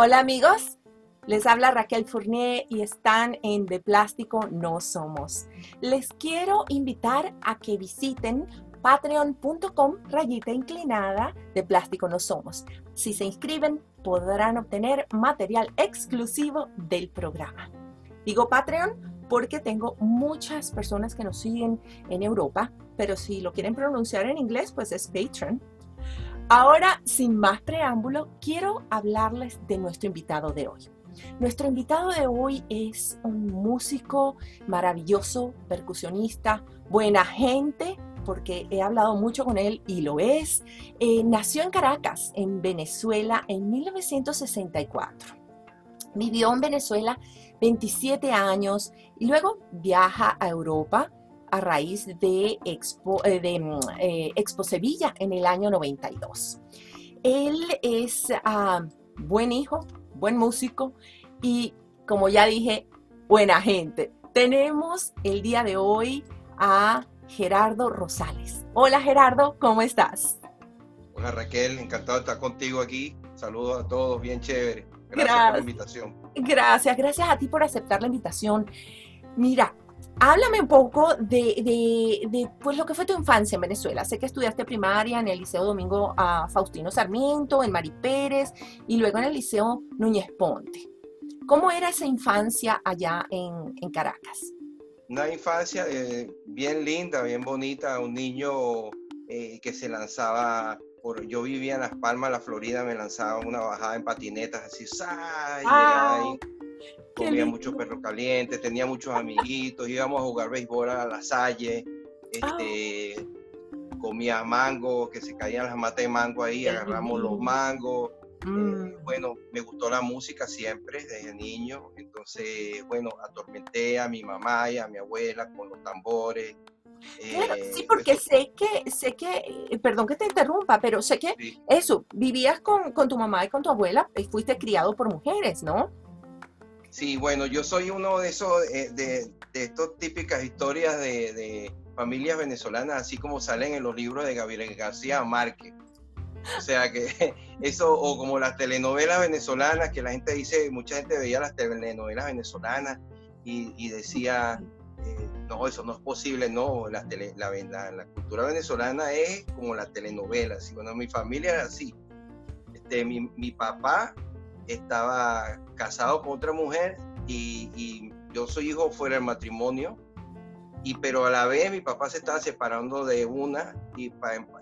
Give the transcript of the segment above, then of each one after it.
Hola amigos, les habla Raquel Fournier y están en De Plástico No Somos. Les quiero invitar a que visiten patreon.com rayita inclinada de Plástico No Somos. Si se inscriben podrán obtener material exclusivo del programa. Digo Patreon porque tengo muchas personas que nos siguen en Europa, pero si lo quieren pronunciar en inglés pues es Patreon. Ahora, sin más preámbulo, quiero hablarles de nuestro invitado de hoy. Nuestro invitado de hoy es un músico maravilloso, percusionista, buena gente, porque he hablado mucho con él y lo es. Eh, nació en Caracas, en Venezuela, en 1964. Vivió en Venezuela 27 años y luego viaja a Europa a raíz de Expo, eh, de, mm, eh, Expo Sevilla en el año 92. Él es ah, buen hijo, buen músico y, como ya dije, buena gente. Tenemos el día de hoy a Gerardo Rosales. Hola Gerardo, ¿cómo estás? Hola Raquel, encantado de estar contigo aquí. Saludos a todos, bien chévere. Gracias, por la invitación. Gracias, gracias a ti por aceptar la invitación. Mira, Háblame un poco de, pues, lo que fue tu infancia en Venezuela. Sé que estudiaste primaria en el Liceo Domingo a Faustino Sarmiento, en Mari Pérez y luego en el Liceo Núñez Ponte. ¿Cómo era esa infancia allá en, Caracas? Una infancia eh, bien linda, bien bonita, un niño eh, que se lanzaba por, yo vivía en Las Palmas, la Florida, me lanzaba una bajada en patinetas así, ¡ay! Comía mucho perro caliente, tenía muchos amiguitos, íbamos a jugar béisbol a la Salle, este, comía mango, que se caían las matas de mango ahí, agarramos los mangos. Eh, mm. bueno, me gustó la música siempre desde niño, entonces, bueno, atormenté a mi mamá y a mi abuela con los tambores. Eh, sí, porque sé que, sé que, eh, perdón que te interrumpa, pero sé que eso, vivías con, con, tu mamá y con tu abuela, y fuiste criado por mujeres, ¿no? Sí, bueno, yo soy uno de esos, eh, de, de estas típicas historias de, familias venezolanas, así como salen en los libros de Gabriel García Márquez. O sea que eso, o como las telenovelas venezolanas, que la gente dice, mucha gente veía las telenovelas venezolanas y, decía, eh, no, eso no es posible, no, la, la, cultura venezolana es como la telenovela, así, bueno, mi familia era así. Este, mi, mi papá estaba casado con otra mujer y, yo soy hijo fuera del matrimonio, y pero a la vez mi papá se estaba separando de una y,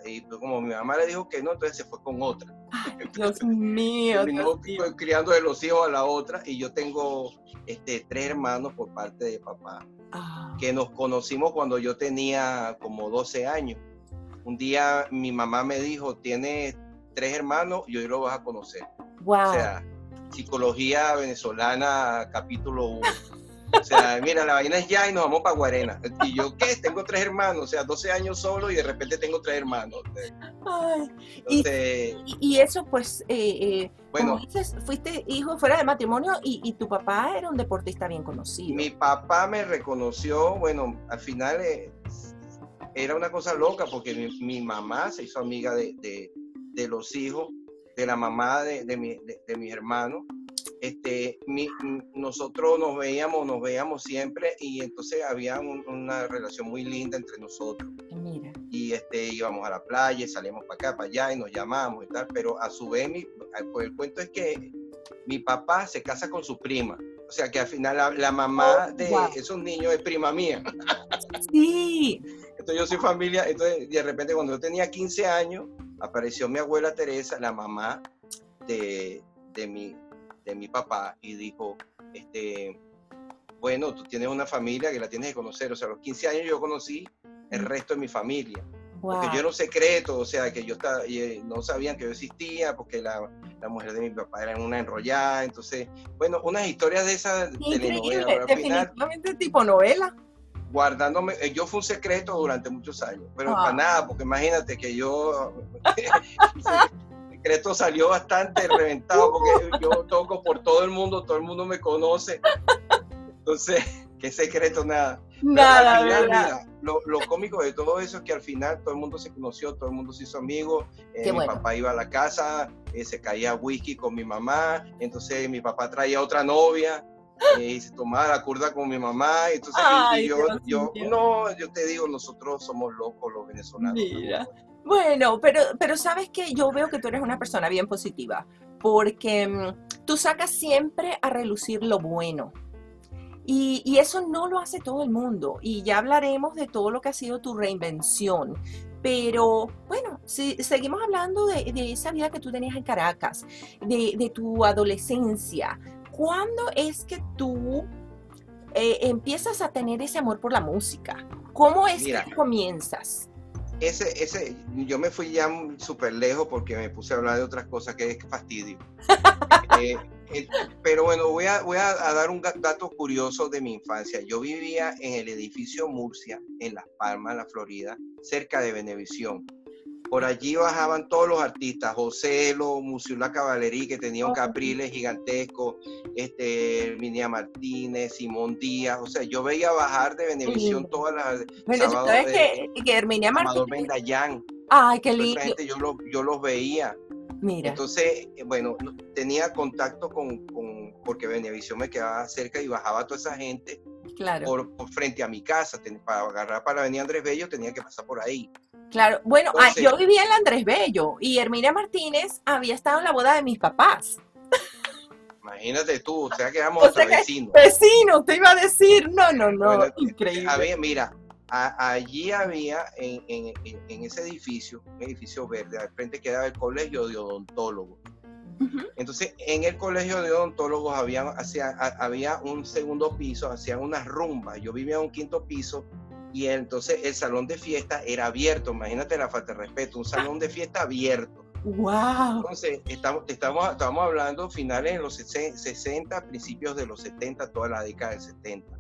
y pues como mi mamá le dijo que no, entonces se fue con otra. Dios mío. criando de los hijos a la otra y yo tengo este, tres hermanos por parte de papá ah. que nos conocimos cuando yo tenía como 12 años. Un día mi mamá me dijo, tienes tres hermanos y hoy lo vas a conocer. Wow. O sea, Psicología Venezolana, capítulo 1. O sea, mira, la vaina es ya y nos vamos para Guarena. Y yo, ¿qué? Tengo tres hermanos, o sea, 12 años solo y de repente tengo tres hermanos. y, eso, pues, eh, eh, bueno, dices, fuiste hijo fuera de matrimonio y, tu papá era un deportista bien conocido. Mi papá me reconoció, bueno, al final eh, era una cosa loca porque mi, mamá se hizo amiga de, de los hijos de la mamá de, de, mi, de, mis hermanos. Este, nosotros nos veíamos, nos veíamos siempre y entonces había una relación muy linda entre nosotros. Mira. Y este, íbamos a la playa, salíamos para acá, para allá y nos llamábamos y tal, pero a su vez, mi, pues el cuento es que mi papá se casa con su prima. O sea que al final la, mamá oh, de esos niños es prima mía. Sí. Entonces yo soy familia, entonces de repente cuando yo tenía 15 años, apareció mi abuela Teresa, la mamá de, de, mi, de mi papá, y dijo, este, bueno, tú tienes una familia que la tienes que conocer. O sea, a los 15 años yo conocí el resto de mi familia. Porque yo era un secreto, o sea, que yo estaba, eh, no sabían que yo existía, porque la, la, mujer de mi papá era una enrollada. Entonces, bueno, unas historias de esas telenovelas. Definitivamente tipo novela guardándome, eh, yo fui un secreto durante muchos años, pero para ah. nada, porque imagínate que yo, el secreto salió bastante reventado, porque yo toco por todo el mundo, todo el mundo me conoce, entonces, qué secreto nada. Nada, Al final, mira, lo, lo cómico de todo eso es que al final todo el mundo se conoció, todo el mundo se hizo amigo. eh, mi bueno. papá iba a la casa, eh, se caía whisky con mi mamá, entonces mi papá traía otra novia eh, y se tomaba la curda con mi mamá. Entonces, y- Ay, yo, yo, no, yo te digo, nosotros somos locos los venezolanos. Mira. Bueno, pero, pero sabes que yo veo que tú eres una persona bien positiva, porque mm, tú sacas siempre a relucir lo bueno. Y, y eso no lo hace todo el mundo. Y ya hablaremos de todo lo que ha sido tu reinvención. Pero bueno, si seguimos hablando de, de esa vida que tú tenías en Caracas, de, de tu adolescencia. ¿Cuándo es que tú eh, empiezas a tener ese amor por la música? ¿Cómo es Mira. que comienzas? Ese, ese, yo me fui ya súper lejos porque me puse a hablar de otras cosas que es fastidio. Eh, eh, pero bueno, voy, a, voy a, a dar un dato curioso de mi infancia. Yo vivía en el edificio Murcia, en Las Palmas, la Florida, cerca de Venevisión. Por allí bajaban todos los artistas, José Elo, Musiula Caballerí, que tenía un capriles gigantesco, este, Herminia Martínez, Simón Díaz, o sea, yo veía bajar de Venevisión lindo. todas las, sábado sabes de- que, que Herminia Martínez. Ay, qué lindo. gente yo, los, yo los veía. Mira, Entonces, eh, bueno, no- tenía contacto con, con- porque Venevisión me quedaba cerca y bajaba toda esa gente claro, por, por frente a mi casa. Ten- para agarrar para la avenida Andrés Bello tenía que pasar por ahí. Claro. Bueno, ah, yo vivía en la Andrés Bello y Herminia Martínez había estado en la boda de mis papás. Imagínate tú, o sea que éramos O sea que- vecinos. Vecino, te iba a decir. No, no, no. Bueno, increíble. Había, mira, a- allí había en, en- en- en ese edificio, un edificio verde, al frente quedaba el colegio de odontólogos. Entonces, en el colegio de odontólogos había, había un segundo piso, hacían unas rumbas. Yo vivía en un quinto piso y entonces el salón de fiesta era abierto. Imagínate la falta de respeto, un salón de fiesta abierto. Wow. Entonces, estamos, estamos, estamos hablando finales de los sesen- 60, principios de los 70, toda la década del 70.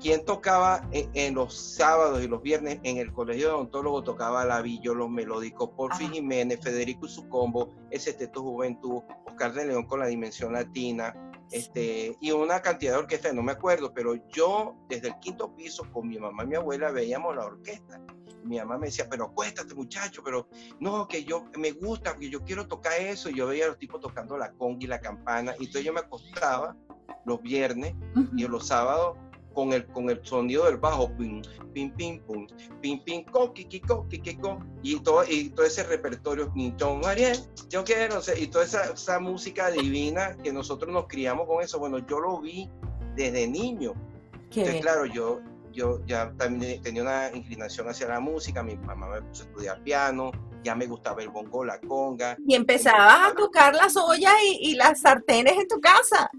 ¿Quién tocaba en, en los sábados y los viernes en el colegio de odontólogos? Tocaba Lavillo, Los Melódicos, Porfi. Jiménez, Federico y su combo, El Sexteto Juventud, Oscar de León con la Dimensión Latina, este, y una cantidad de orquestas, no me acuerdo, pero yo desde el quinto piso con mi mamá y mi abuela veíamos la orquesta. Mi mamá me decía, pero acuéstate muchacho, pero no, que yo me gusta, que yo quiero tocar eso. Y yo veía a los tipos tocando la conga y la campana. Y entonces yo me acostaba los viernes y los sábados con el, con el sonido del bajo, pim, pim, pim, pum, pim, pim, co, ki, ki, co, ki, ki, co, y todo, y todo ese repertorio, Nintón Mariel, yo quiero, y toda esa, esa música divina que nosotros nos criamos con eso, bueno, yo lo vi desde niño. Qué Entonces, bien. claro, yo, yo ya también tenía una inclinación hacia la música, mi mamá me puso a estudiar piano, ya me gustaba el bongo, la conga. Y empezabas a tocar las ollas y, y las sartenes en tu casa.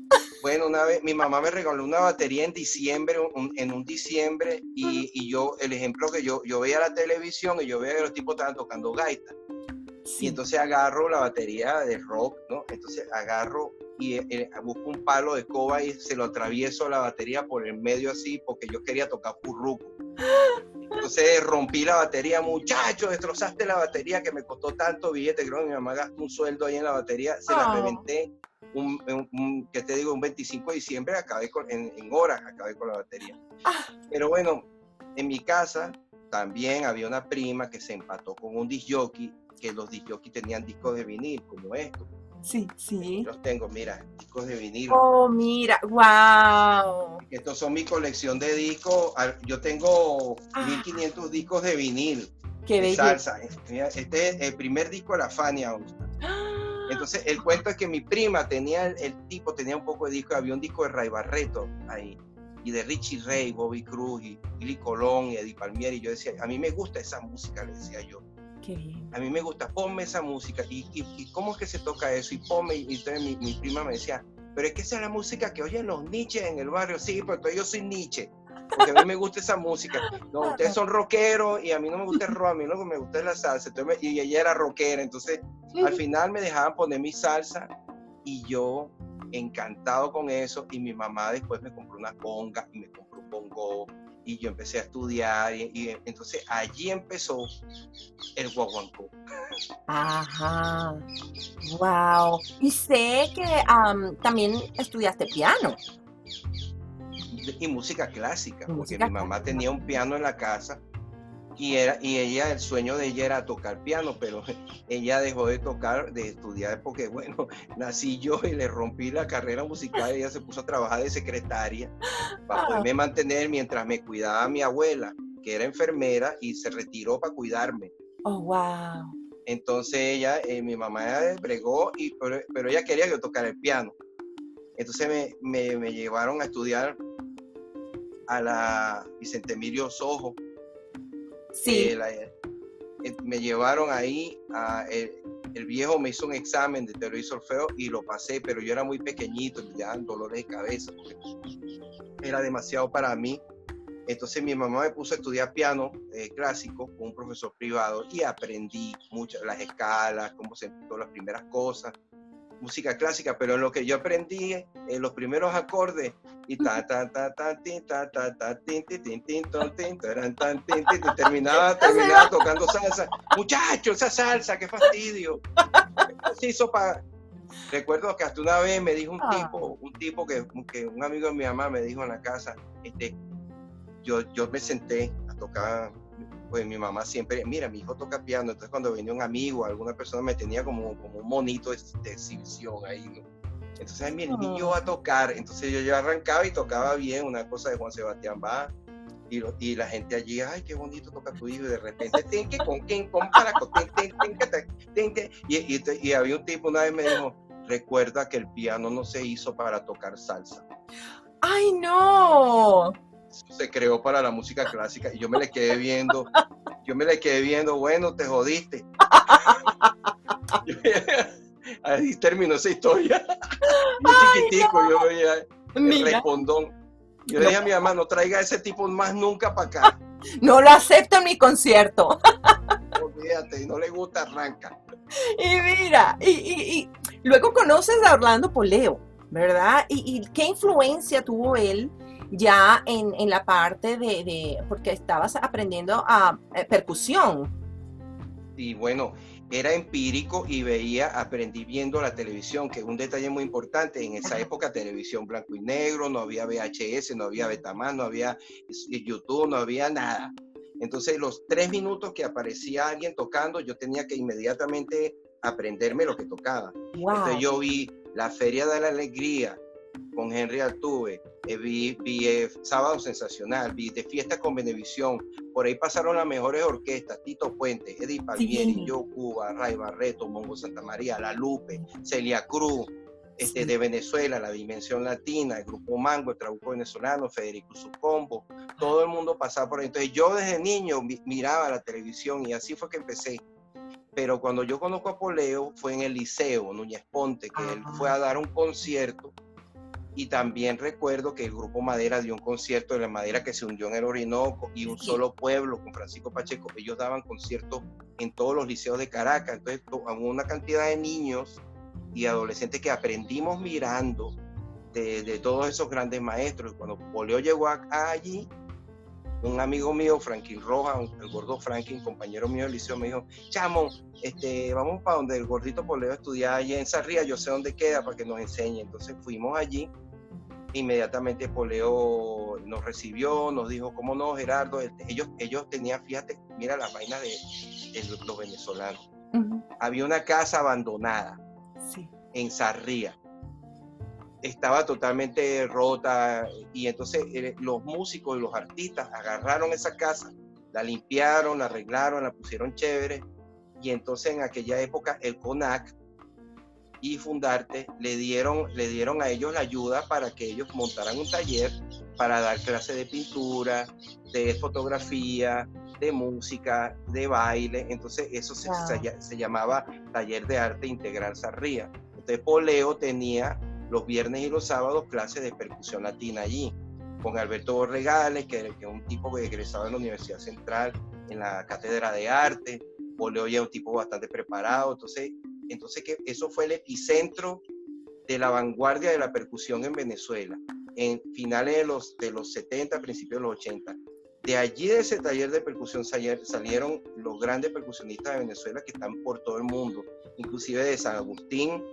Bueno, una vez mi mamá me regaló una batería en diciembre, un- en un diciembre, y, y yo, el ejemplo que yo, yo veía la televisión y yo veía que los tipos estaban tocando gaita. Y entonces agarro la batería de rock, ¿no? Entonces agarro y eh, busco un palo de coba y se lo atravieso a la batería por el medio así, porque yo quería tocar furruco. Entonces rompí la batería, muchacho, destrozaste la batería que me costó tanto billete, creo que mi mamá gastó un sueldo ahí en la batería, se la Oh. reventé, un, un- un- ¿qué te digo? Un 25 de diciembre, acabé con, en, en horas, acabé con la batería. Ah. Pero bueno, en mi casa también había una prima que se empató con un disc jockey, que los disc jockey tenían discos de vinil, como estos. Sí, sí. Los tengo, mira, discos de vinil. Oh, mira, wow. Estos son mi colección de discos. Yo tengo Ah. 1500 discos de vinil, Qué de salsa. Mira, Este es el primer disco de la Fania. Entonces, el cuento es que mi prima tenía, el, tipo tenía un poco de disco, había un disco de Ray Barreto ahí, y de Richie Ray, Bobby Cruz, y Billy Colón, y Eddie Palmieri. Yo decía, a mí me gusta esa música, le decía yo. Qué bien. a mí me gusta, ponme esa música. ¿Y, y, y cómo es que se toca eso? Y ponme, y entonces mi, mi prima me decía, pero es que esa es la música que oyen los Nietzsche en el barrio. Sí, pero entonces yo soy Nietzsche, porque a mí me gusta esa música. No, ustedes son rockeros y a mí no me gusta el rock, a mí lo que me gusta es la salsa. Entonces me- y ella era rockera, entonces al final me dejaban poner mi salsa y yo encantado con eso y mi mamá después me compró una conga y me compró un bongo y yo empecé a estudiar y, y entonces allí empezó el guaguancó. Ajá. Wow. Y sé que am, también estudiaste piano. y música clásica, porque mi mamá tenía un piano en la casa y, era, y ella, el sueño de ella era tocar piano, pero ella dejó de tocar, de estudiar, porque bueno, nací yo y le rompí la carrera musical, ella se puso a trabajar de secretaria para ah. poderme mantener mientras me cuidaba mi abuela, que era enfermera, y se retiró para cuidarme. Oh, wow. Entonces ella, eh, mi mamá bregó, y, pero, ella quería que yo tocara el piano. Entonces me, me llevaron a estudiar a la Vicente Emilio Sojo, Sí. Eh, eh, me llevaron ahí, a, el, viejo me hizo un examen de teoría y solfeo y lo pasé, pero yo era muy pequeñito, me daban dolores de cabeza, era demasiado para mí. Entonces mi mamá me puso a estudiar piano eh, clásico con un profesor privado y aprendí muchas, las escalas, cómo se todas las primeras cosas música clásica, pero en lo que yo aprendí, en los primeros acordes, y ta ta ta ta tin ta ta ta tin tin tin tin tin tan tan tin terminaba terminaba tocando salsa. Muchacho, esa salsa, qué fastidio. Se hizo para Recuerdo que hasta una vez me dijo un tipo, un tipo que, que un amigo de mi mamá me dijo en la casa, este, yo, yo me senté a tocar pues mi mamá siempre, mira, mi hijo toca piano, entonces cuando venía un amigo, alguna persona me tenía como, como un monito de, exhibición ahí, Entonces, mira, el niño va a tocar, entonces yo, yo arrancaba y tocaba bien, una cosa de Juan Sebastián va y, y la gente allí, ay, qué bonito toca tu hijo, y de repente, que con quién, con para, y, y, y había un tipo una vez me dijo, recuerda que el piano no se hizo para tocar salsa. ¡Ay, no! se creó para la música clásica y yo me le quedé viendo, yo me le quedé viendo, bueno, te jodiste. Ahí terminó esa historia. Yo chiquitico, yo veía el respondón. Yo le dije a mi mamá, no traiga ese tipo más nunca para acá. No lo acepto en mi concierto. Olvídate, y no le gusta, arranca. Y mira, y, y, luego conoces a Orlando Poleo, ¿verdad? ¿Y, y qué influencia tuvo él ya en, en la parte de, porque estabas aprendiendo a eh, percusión. Y bueno, era empírico y veía, aprendí viendo la televisión, que es un detalle muy importante. En esa época, televisión blanco y negro, no había VHS, no había Betamax, no había YouTube, no había nada. Entonces, los tres minutos que aparecía alguien tocando, yo tenía que inmediatamente aprenderme lo que tocaba. Entonces, yo vi la Feria de la Alegría, con Henry Altuve, eh, vi, eh, Sábado Sensacional, vi De Fiesta con Benevisión, por ahí pasaron las mejores orquestas, Tito Puente, Eddie Palmieri, Yo Cuba, Ray Barreto, Mongo Santa María, La Lupe, Celia Cruz, este, de Venezuela, la Dimensión Latina, el Grupo Mango, el Trabuco Venezolano, Federico Sucombo, todo el mundo pasaba por ahí. Entonces yo desde niño miraba la televisión y así fue que empecé. Pero cuando yo conozco a Poleo fue en el Liceo, Núñez Ponte, que él fue a dar un concierto y también recuerdo que el Grupo Madera dio un concierto de la madera que se hundió en el Orinoco y un solo pueblo con Francisco Pacheco. Ellos daban conciertos en todos los liceos de Caracas. Entonces, una cantidad de niños y adolescentes que aprendimos mirando de, todos esos grandes maestros. Cuando Poleo llegó allí, un amigo mío, Franklin Roja, el gordo Franklin, compañero mío del liceo, me dijo, chamo, este, vamos para donde el gordito Poleo estudiaba allí en Sarria, yo sé dónde queda para que nos enseñe. Entonces fuimos allí Inmediatamente Poleo nos recibió, nos dijo, ¿cómo no, Gerardo? Este, ellos, ellos tenían, fíjate, mira las vainas de, los venezolanos. Había una casa abandonada en Sarría. Estaba totalmente rota y entonces eh, los músicos y los artistas agarraron esa casa, la limpiaron, la arreglaron, la pusieron chévere y entonces en aquella época el CONAC y Fundarte le dieron, le dieron a ellos la ayuda para que ellos montaran un taller para dar clases de pintura, de fotografía, de música, de baile. Entonces eso se, se, llamaba Taller de Arte Integral Sarría. Entonces Poleo tenía los viernes y los sábados clases de percusión latina allí, con Alberto Regales, que, es un tipo que egresado en la Universidad Central, en la Cátedra de Arte. Poleo ya es un tipo bastante preparado. Entonces entonces, que eso fue el epicentro de la vanguardia de la percusión en Venezuela, en finales de los, de los 70, principios de los 80. De allí, de ese taller de percusión, salieron los grandes percusionistas de Venezuela que están por todo el mundo, inclusive de San Agustín,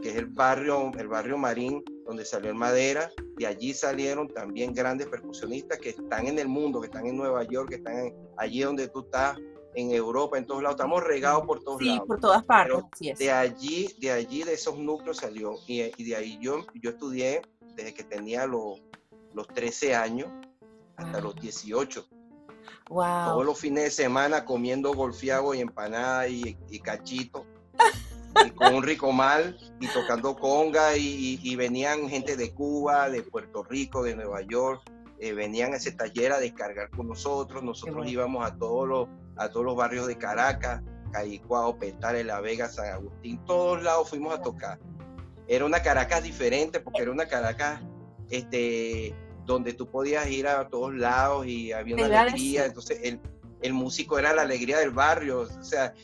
que es el barrio, el barrio Marín, donde salió el Madera, y allí salieron también grandes percusionistas que están en el mundo, que están en Nueva York, que están allí donde tú estás, en Europa, en todos lados, estamos regados por todos lados. Sí, por todas partes. De allí, de allí, de esos núcleos salió, y, de ahí yo, yo estudié desde que tenía los, los 13 años hasta los 18. Wow. Todos los fines de semana comiendo golfiago y empanada y, y cachito y con un rico mal y tocando conga y, venían gente de Cuba, de Puerto Rico, de Nueva York, eh, venían a ese taller a descargar con nosotros, nosotros íbamos a todos los a todos los barrios de Caracas, Caicuao, Petare, La Vega, San Agustín, todos lados fuimos a tocar. Era una Caracas diferente porque era una Caracas este, donde tú podías ir a todos lados y había una alegría, entonces el, el músico era la alegría del barrio, o sea,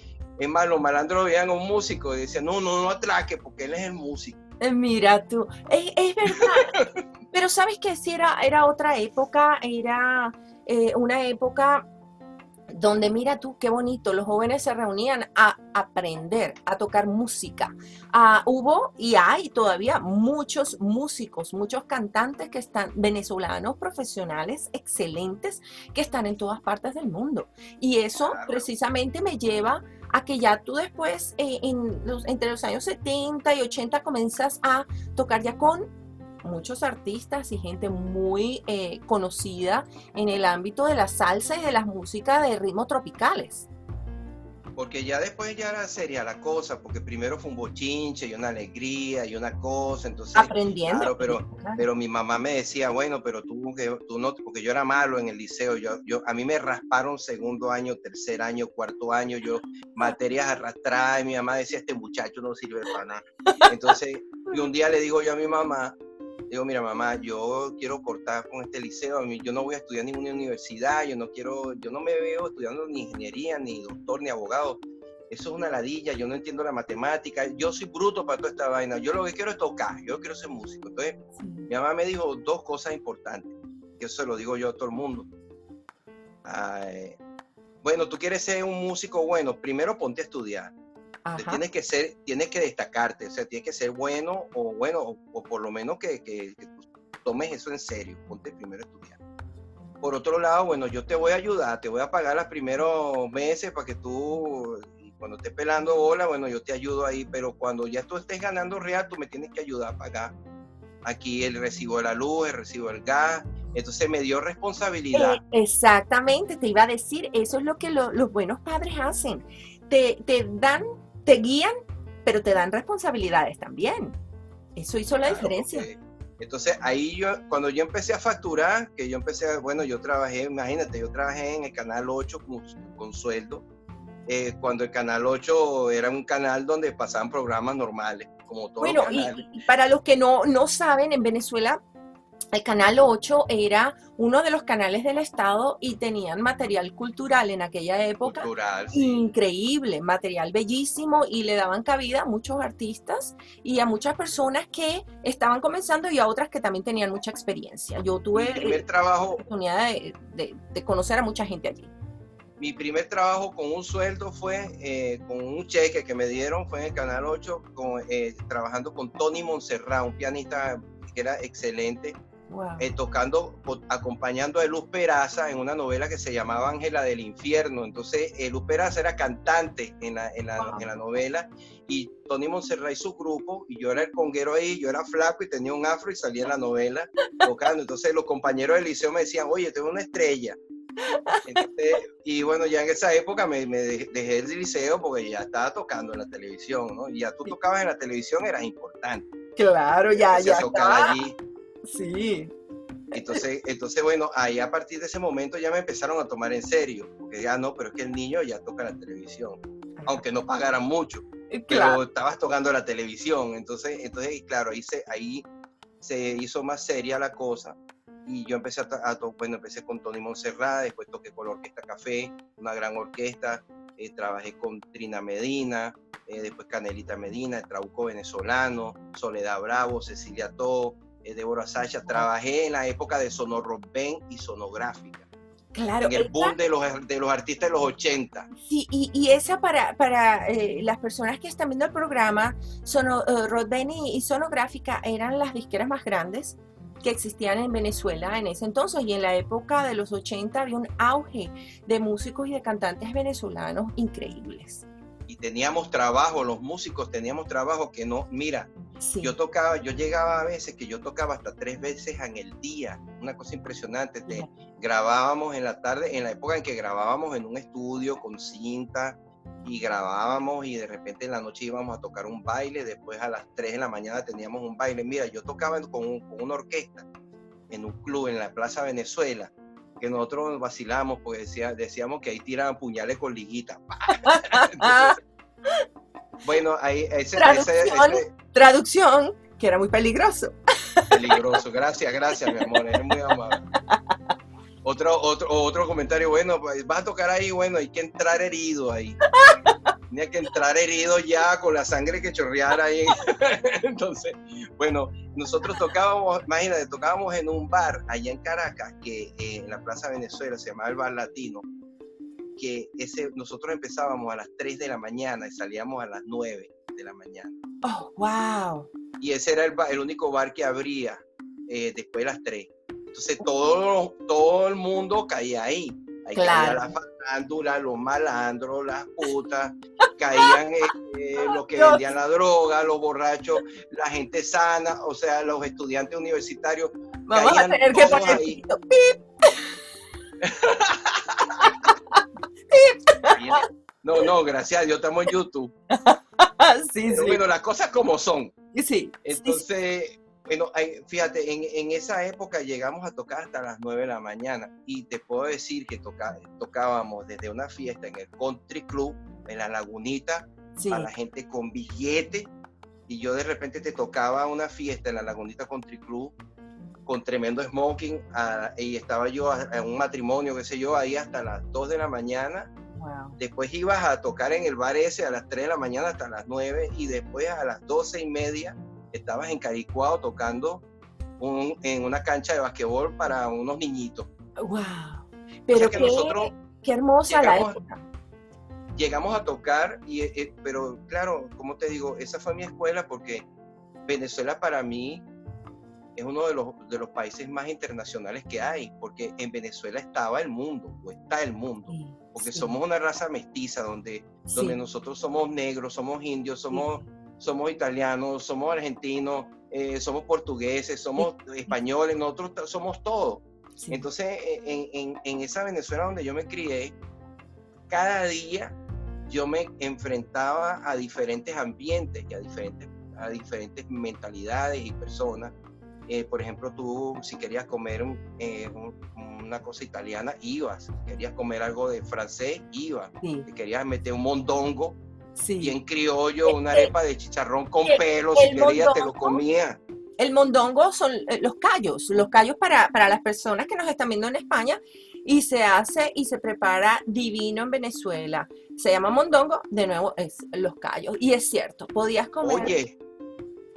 es más, los malandros veían a un músico y decían, no, no, no atraque porque él es el músico. Eh, mira tú, es, verdad. Pero sabes que si era, era otra época, era eh, una época donde mira tú qué bonito, los jóvenes se reunían a aprender, a tocar música. Ah, hubo y hay todavía muchos músicos, muchos cantantes que están, venezolanos profesionales excelentes, que están en todas partes del mundo. Y eso precisamente me lleva a que ya tú después, eh, en los, entre los años 70 y 80, comienzas a tocar ya con muchos artistas y gente muy eh, conocida en el ámbito de la salsa y de las músicas de ritmos tropicales porque ya después ya era seria la cosa, porque primero fue un bochinche y una alegría y una cosa, entonces... Aprendiendo. pero, pero mi mamá me decía, bueno, pero tú, que, tú no, porque yo era malo en el liceo, yo, yo, a mí me rasparon segundo año, tercer año, cuarto año, yo materias arrastradas y mi mamá decía, este muchacho no sirve para nada. Entonces, y un día le digo yo a mi mamá, digo, mira mamá, yo quiero cortar con este liceo, yo no voy a estudiar ninguna universidad, yo no quiero, yo no me veo estudiando ni ingeniería, ni doctor, ni abogado. Eso es una ladilla, yo no entiendo la matemática, yo soy bruto para toda esta vaina, yo lo que quiero es tocar, yo quiero ser músico. Entonces, mi mamá me dijo dos cosas importantes, que eso se lo digo yo a todo el mundo. bueno, tú quieres ser un músico bueno, primero ponte a estudiar tienes que ser, tienes que destacarte, o sea, tienes que ser bueno o bueno, o, por lo menos que, que, tomes eso en serio, ponte primero a estudiar. Por otro lado, bueno, yo te voy a ayudar, te voy a pagar los primeros meses para que tú, cuando estés pelando bola, bueno, yo te ayudo ahí, pero cuando ya tú estés ganando real, tú me tienes que ayudar a pagar aquí el recibo de la luz, el recibo del gas. Entonces me dio responsabilidad. Eh, exactamente, te iba a decir, eso es lo que los buenos padres hacen. Te, te dan te guían, pero te dan responsabilidades también. Eso hizo la diferencia. Entonces ahí yo, cuando yo empecé a facturar, que yo empecé, bueno, yo trabajé, imagínate, yo trabajé en el Canal 8 con, sueldo, eh, cuando el Canal 8 era un canal donde pasaban programas normales, como todos bueno, Y, para los que no, no saben, en Venezuela el Canal 8 era uno de los canales del Estado y tenían material cultural en aquella época. Increíble, material bellísimo y le daban cabida a muchos artistas y a muchas personas que estaban comenzando y a otras que también tenían mucha experiencia. Yo tuve la trabajo, oportunidad de, conocer a mucha gente allí. Mi primer trabajo con un sueldo fue eh, con un cheque que me dieron, fue en el Canal 8, eh, trabajando con Tony Montserrat, un pianista que era excelente eh, tocando, acompañando a Luz Peraza en una novela que se llamaba Ángela del Infierno. Entonces, Luz Peraza era cantante en la, en, la, en la, novela y Tony Monserrat y su grupo, y yo era el conguero ahí, yo era flaco y tenía un afro y salía en la novela tocando. Entonces, los compañeros del liceo me decían, oye, tengo una estrella. y bueno, ya en esa época me, me, dejé el liceo porque ya estaba tocando en la televisión, ¿no? Y ya tú tocabas en la televisión, eras importante. Claro, ya, ya. Allí. Sí. Entonces, entonces, bueno, ahí a partir de ese momento ya me empezaron a tomar en serio, porque ya no, pero es que el niño ya toca la televisión, aunque no pagaran mucho, eh, pero estabas tocando la televisión, entonces, entonces claro, ahí se, ahí se hizo más seria la cosa y yo empecé a, a bueno, empecé con Tony Monserrat, después toqué con la Orquesta Café, una gran orquesta, eh, trabajé con Trina Medina, eh, después Canelita Medina, Trauco Venezolano, Soledad Bravo, Cecilia To, eh, Débora Sacha, trabajé en la época de Sonorroben y Sonográfica. Claro. En el boom de los, de los artistas de los 80. Sí, y, y esa para, para eh, las personas que están viendo el programa, sono, uh, Benny y Sonográfica eran las disqueras más grandes que existían en Venezuela en ese entonces y en la época de los 80 había un auge de músicos y de cantantes venezolanos increíbles. Teníamos trabajo, los músicos teníamos trabajo que no, mira, sí. yo tocaba, yo llegaba a veces que yo tocaba hasta tres veces en el día, una cosa impresionante, te, grabábamos en la tarde, en la época en que grabábamos en un estudio con cinta, y grabábamos y de repente en la noche íbamos a tocar un baile, después a las 3 de la mañana teníamos un baile. Mira, yo tocaba con, con una orquesta en un club en la Plaza Venezuela, que nosotros vacilamos porque decía, decíamos que ahí tiraban puñales con liguita. bueno, ahí ese traducción, ese, ese, traducción, que era muy peligroso. Peligroso, gracias, gracias, mi amor, eres muy amable. Otro, otro, otro comentario, bueno, pues, vas a tocar ahí, bueno, hay que entrar herido ahí. Tenía que entrar herido ya con la sangre que chorreara ahí. Entonces, bueno, nosotros tocábamos, imagínate, tocábamos en un bar allá en Caracas, que eh, en la Plaza Venezuela se llamaba el Bar Latino, que ese, nosotros empezábamos a las 3 de la mañana y salíamos a las 9 de la mañana. Oh, wow. Y ese era el, el único bar que abría eh, después de las 3. Entonces todo, todo el mundo caía ahí. Ahí claro. caía la farándula, los malandros, las putas, caían eh, los que vendían la droga, los borrachos, la gente sana, o sea, los estudiantes universitarios. Vamos a tener que poner ahí. No, no, gracias a Dios estamos en YouTube. sí, Pero sí. bueno, las cosas como son. Sí. Entonces, sí, bueno, fíjate, en, en, esa época llegamos a tocar hasta las 9 de la mañana y te puedo decir que toca, tocábamos desde una fiesta en el Country Club, en la Lagunita, sí. a la gente con billete y yo de repente te tocaba una fiesta en la Lagunita Country Club con tremendo smoking a, y estaba yo en un matrimonio, qué sé yo, ahí hasta las 2 de la mañana. Wow. Después ibas a tocar en el bar ese a las 3 de la mañana hasta las 9 y después a las 12 y media estabas en Caricuao tocando un, en una cancha de basquetbol para unos niñitos. ¡Wow! Pero o sea que qué, nosotros qué hermosa llegamos, la época. Llegamos a tocar, y, eh, pero claro, como te digo, esa fue mi escuela porque Venezuela para mí es uno de los, de los países más internacionales que hay, porque en Venezuela estaba el mundo, o está el mundo, porque sí. somos una raza mestiza donde, sí. donde nosotros somos negros, somos indios, somos somos italianos, somos argentinos, eh, somos portugueses, somos españoles, nosotros somos todo. Sí. Entonces, en, en, en, esa Venezuela donde yo me crié, cada día yo me enfrentaba a diferentes ambientes y a diferentes, a diferentes mentalidades y personas. Eh, por ejemplo, tú si querías comer eh, una cosa italiana, ibas. Si querías comer algo de francés, ibas. Sí. Si querías meter un mondongo, sí. bien criollo, una arepa de chicharrón con el, pelo, si querías mondongo, te lo comía. El mondongo son eh, los callos, los callos para, para las personas que nos están viendo en España y se hace y se prepara divino en Venezuela. Se llama mondongo, de nuevo es los callos. Y es cierto, podías comer. Oye,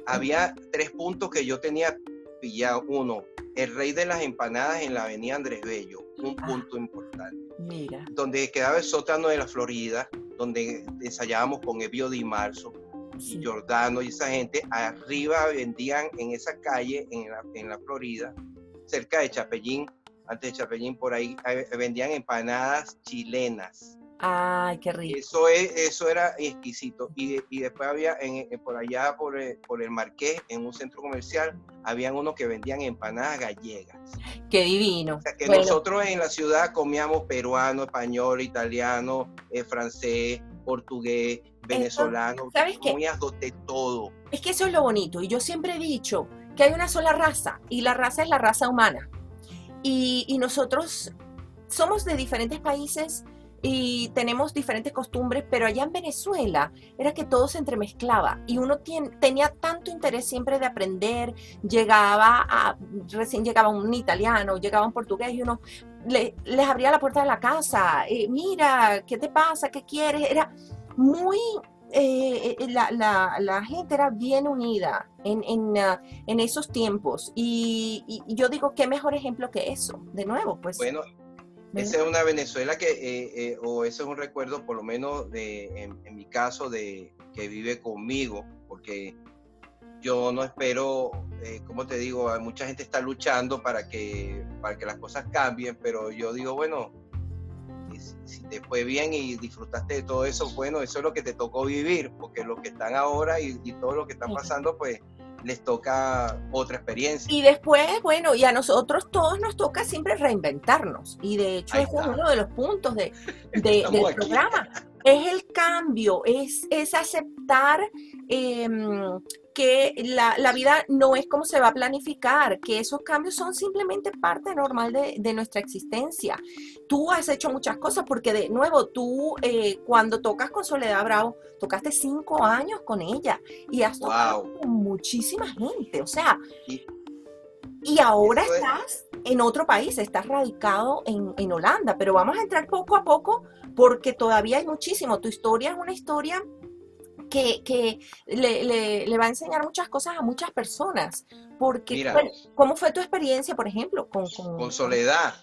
había tres puntos que yo tenía pillado. Uno, el rey de las empanadas en la avenida Andrés Bello, un ah, punto importante. Mira. Donde quedaba el sótano de la Florida, donde ensayábamos con Evio Di Marzo sí. y Giordano y esa gente. Arriba vendían en esa calle, en la, en la Florida, cerca de Chapellín, antes de Chapellín, por ahí vendían empanadas chilenas. Ay, qué rico. Eso, es, eso era exquisito. Y, y después había en, en, por allá, por el, por el Marqués, en un centro comercial, habían unos que vendían empanadas gallegas. Qué divino. O sea, que bueno. nosotros en la ciudad comíamos peruano, español, italiano, eh, francés, portugués, venezolano. ¿Sabes qué? Comías de todo. Es que eso es lo bonito. Y yo siempre he dicho que hay una sola raza. Y la raza es la raza humana. Y, y nosotros somos de diferentes países y tenemos diferentes costumbres, pero allá en Venezuela era que todo se entremezclaba y uno tiene, tenía tanto interés siempre de aprender, llegaba a, recién llegaba un italiano, llegaba un portugués y uno le, les abría la puerta de la casa, eh, mira, ¿qué te pasa? ¿Qué quieres? Era muy... Eh, la, la, la, gente era bien unida en, en, uh, en esos tiempos y, y, yo digo, ¿qué mejor ejemplo que eso? De nuevo, pues... Bueno, esa es una Venezuela que, eh, eh, o ese es un recuerdo, por lo menos de, en, mi caso, de que vive conmigo, porque yo no espero, eh, como te digo, mucha gente está luchando para que, para que las cosas cambien, pero yo digo, bueno, si, te fue bien y disfrutaste de todo eso, bueno, eso es lo que te tocó vivir, porque los que están ahora y, y todo lo que están pasando, pues les toca otra experiencia. Y después, bueno, y a nosotros todos nos toca siempre reinventarnos. Y de hecho, ese es uno de los puntos de, del programa. Es el cambio, es, es aceptar em, que la, la, vida no es como se va a planificar, que esos cambios son simplemente parte normal de, de nuestra existencia. Tú has hecho muchas cosas porque de nuevo, tú eh, cuando tocas con Soledad Bravo, tocaste cinco años con ella y has tocado con muchísima gente, o sea, y, ahora estás en otro país, estás radicado en, en Holanda, pero vamos a entrar poco a poco porque todavía hay muchísimo. Tu historia es una historia que, le, va a enseñar muchas cosas a muchas personas. Porque, ¿cómo fue tu experiencia, por ejemplo, con, con, Soledad?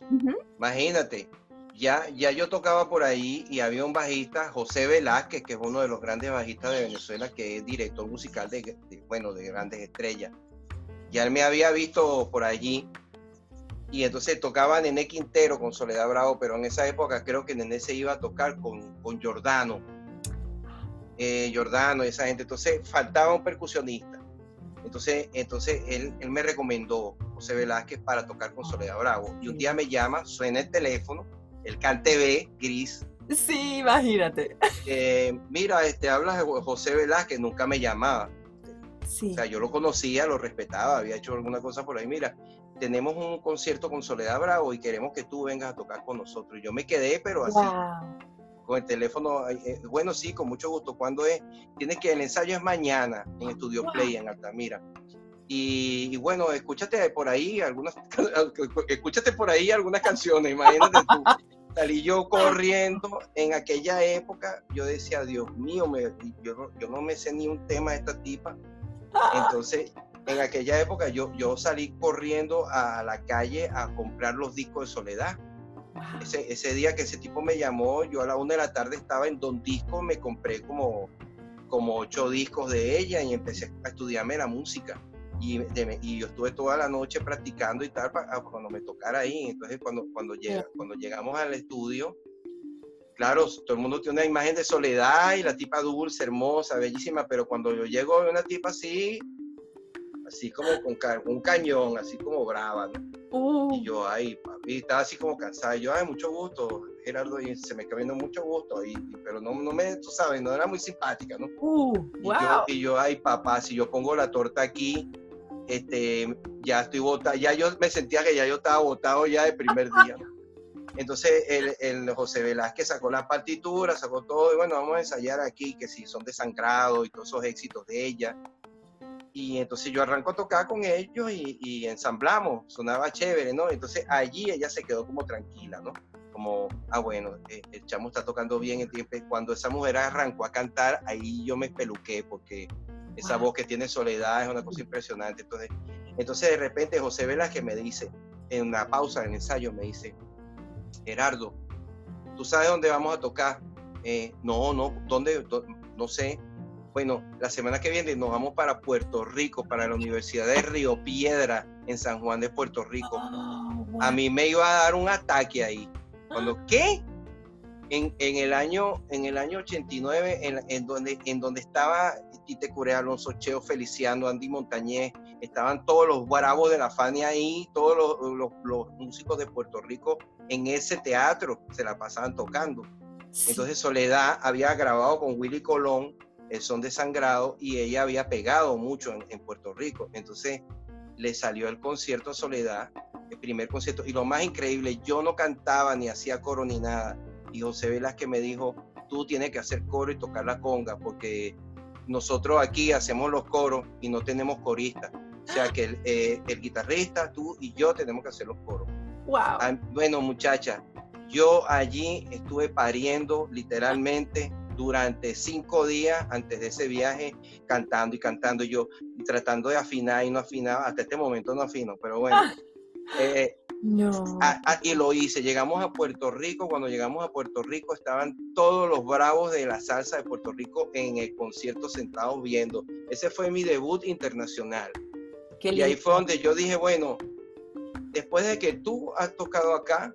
Imagínate, ya, ya yo tocaba por ahí y había un bajista, José Velázquez, que es uno de los grandes bajistas de Venezuela, que es director musical de, bueno, de grandes estrellas. Ya él me había visto por allí y entonces tocaba Nené Quintero con Soledad Bravo, pero en esa época creo que Nené se iba a tocar con, con Giordano eh, Jordano y esa gente. Entonces faltaba un percusionista. Entonces, entonces él, él, me recomendó José Velázquez para tocar con Soledad Bravo. Y un día me llama, suena el teléfono, el CanTV gris. Sí, imagínate. Eh, mira, este, hablas de José Velázquez, nunca me llamaba. Sí. O sea, yo lo conocía, lo respetaba, había hecho alguna cosa por ahí. Mira, tenemos un concierto con Soledad Bravo y queremos que tú vengas a tocar con nosotros. Y yo me quedé, pero así con el teléfono, eh, bueno, sí, con mucho gusto. ¿Cuándo es? Tienes que, el ensayo es mañana en Estudio Play, en Altamira. Y, bueno, escúchate por ahí algunas, escúchate por ahí algunas canciones, imagínate tú. Salí yo corriendo en aquella época, yo decía, Dios mío, me, yo, yo no me sé ni un tema de esta tipa. Entonces, en aquella época yo, yo salí corriendo a la calle a comprar los discos de Soledad ese, ese, día que ese tipo me llamó, yo a la una de la tarde estaba en Don Disco, me compré como, como ocho discos de ella y empecé a estudiarme la música. Y, y yo estuve toda la noche practicando y tal para, ah, cuando me tocara ahí. Entonces, cuando, cuando, llega, cuando llegamos al estudio, claro, todo el mundo tiene una imagen de soledad y la tipa dulce, hermosa, bellísima, pero cuando yo llego a una tipa así, así como con un cañón, así como brava, ¿no? Uh. Y yo, ay, papi, estaba así como cansada. Y yo, ay, mucho gusto, Gerardo, y se me quedó viendo mucho gusto, y, pero no, no me, tú sabes, no era muy simpática, ¿no? Uh, y, yo, y yo, ay, papá, si yo pongo la torta aquí, este, ya estoy botado, ya yo me sentía que ya yo estaba botado ya el primer día. Entonces el, el, José Velázquez sacó la partitura, sacó todo, y bueno, vamos a ensayar aquí, que si son desangrados y todos esos éxitos de ella. Y entonces yo arranco a tocar con ellos y, ensamblamos, sonaba chévere, ¿no? Entonces allí ella se quedó como tranquila, ¿no? Como, ah, bueno, eh, el chamo está tocando bien el tiempo. Cuando esa mujer arrancó a cantar, ahí yo me peluqué porque esa voz que tiene Soledad es una cosa impresionante. Entonces, entonces de repente José que me dice, en una pausa del ensayo, me dice, Gerardo, ¿tú sabes dónde vamos a tocar? Eh, no, no, ¿dónde? No sé bueno, la semana que viene nos vamos para Puerto Rico, para la Universidad de Río Piedra en San Juan de Puerto Rico. Oh, a mí me iba a dar un ataque ahí. Cuando, ¿qué? En, el año en el año 89 en, donde en donde estaba Tite Curé, Alonso Cheo, Feliciano, Andy Montañez, estaban todos los bravos de la Fania ahí, todos los, músicos de Puerto Rico en ese teatro se la pasaban tocando. Entonces Soledad había grabado con Willy Colón el son de sangrado y ella había pegado mucho en, Puerto Rico. Entonces le salió el concierto Soledad, el primer concierto. Y lo más increíble, yo no cantaba ni hacía coro ni nada. Y José Velázquez me dijo, tú tienes que hacer coro y tocar la conga, porque nosotros aquí hacemos los coros y no tenemos coristas. O sea que el, eh, el guitarrista, tú y yo tenemos que hacer los coros. Wow. Ah, bueno, muchacha, yo allí estuve pariendo literalmente durante cinco días antes de ese viaje, cantando y cantando yo, y tratando de afinar y no afinaba, hasta este momento no afino, pero bueno. Ah. Eh, No. y lo hice. Llegamos a Puerto Rico. Cuando llegamos a Puerto Rico estaban todos los bravos de la salsa de Puerto Rico en el concierto sentados viendo. Ese fue mi debut internacional. Y ahí fue donde yo dije, bueno, después de que tú has tocado acá,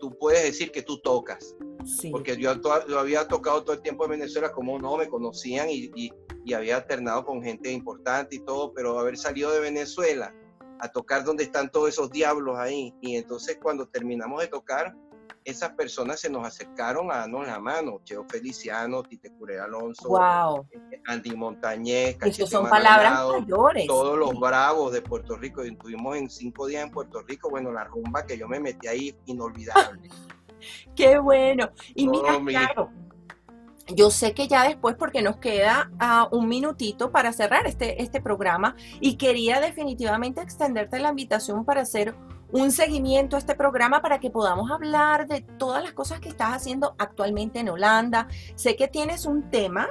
tú puedes decir que tú tocas. Sí. Porque yo, yo, había tocado todo el tiempo en Venezuela, como no me conocían y, y, y había alternado con gente importante y todo, pero haber salido de Venezuela a tocar donde están todos esos diablos ahí. Y entonces cuando terminamos de tocar, esas personas se nos acercaron a darnos la mano. Cheo Feliciano, Tite Curé Alonso, wow. Andy Montañez, Esas son palabras mayores. Todos los bravos de Puerto Rico. Y estuvimos en cinco días en Puerto Rico. Bueno, la rumba que yo me metí ahí, inolvidable. Qué bueno. Y mira, claro, yo sé que ya después, porque nos queda ah, un minutito para cerrar este, este programa, y quería definitivamente extenderte la invitación para hacer un seguimiento a este programa para que podamos hablar de todas las cosas que estás haciendo actualmente en Holanda. Sé que tienes un tema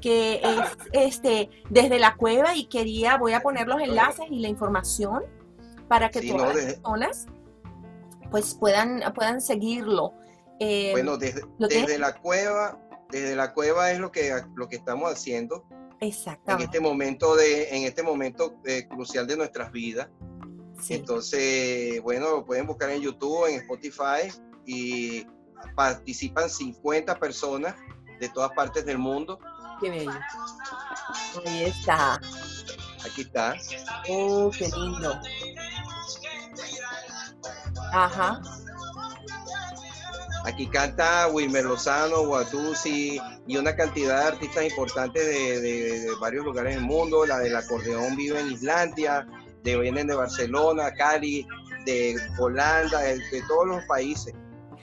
que es este desde la cueva y quería, voy a poner los enlaces y la información para que todas las personas pues puedan, puedan seguirlo. Eh, bueno, desde, desde la cueva desde la cueva es lo que, lo que estamos haciendo. Exactamente. En este momento, de, en este momento eh, crucial de nuestras vidas. Entonces, bueno, lo pueden buscar en YouTube, en Spotify y participan 50 personas de todas partes del mundo. Qué bello. Ahí está. Aquí está. Oh, qué lindo. Ajá. Aquí canta Wilmer Lozano, Guatusi y una cantidad de artistas importantes de, varios lugares del mundo. La del acordeón vive en Islandia, de, vienen de Barcelona, Cali, de Holanda, de, de todos los países.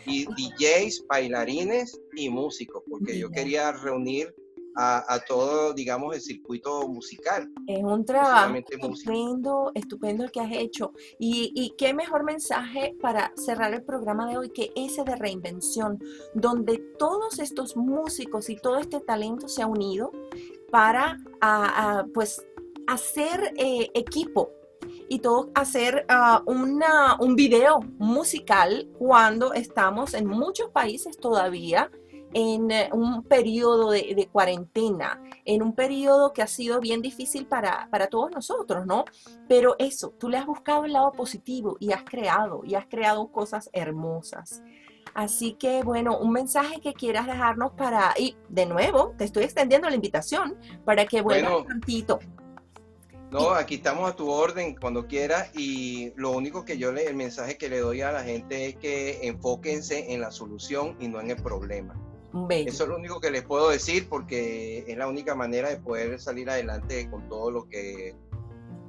Y DJs, bailarines y músicos, porque yo quería reunir a, todo, digamos, el circuito musical. Es un trabajo estupendo, estupendo el que has hecho. Y, y, qué mejor mensaje para cerrar el programa de hoy que ese de reinvención, donde todos estos músicos y todo este talento se ha unido para, pues, hacer eh, equipo y todo hacer ah, una, un video musical cuando estamos en muchos países todavía en eh, un periodo de, cuarentena, en un periodo que ha sido bien difícil para, para, todos nosotros, ¿no? Pero eso, tú le has buscado el lado positivo y has creado, y has creado cosas hermosas. Así que, bueno, un mensaje que quieras dejarnos para, y de nuevo, te estoy extendiendo la invitación para que vuelvas un tantito. No, aquí estamos a tu orden cuando quieras y lo único que yo le, el mensaje que le doy a la gente es que enfóquense en la solución y no en el problema. Eso es lo único que les puedo decir porque es la única manera de poder salir adelante con todo lo que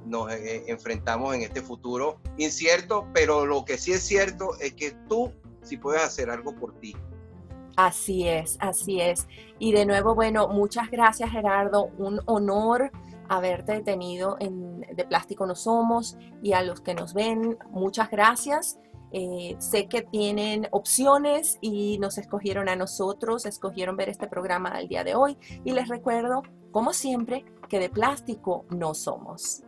nos eh, enfrentamos en este futuro incierto, pero lo que sí es cierto es que tú sí puedes hacer algo por ti. Así es, así es. Y de nuevo, bueno, muchas gracias Gerardo, un honor haberte tenido en De Plástico No Somos y a los que nos ven, muchas gracias. Eh, sé que tienen opciones y nos escogieron a nosotros, escogieron ver este programa del día de hoy y les recuerdo, como siempre, que de plástico no somos.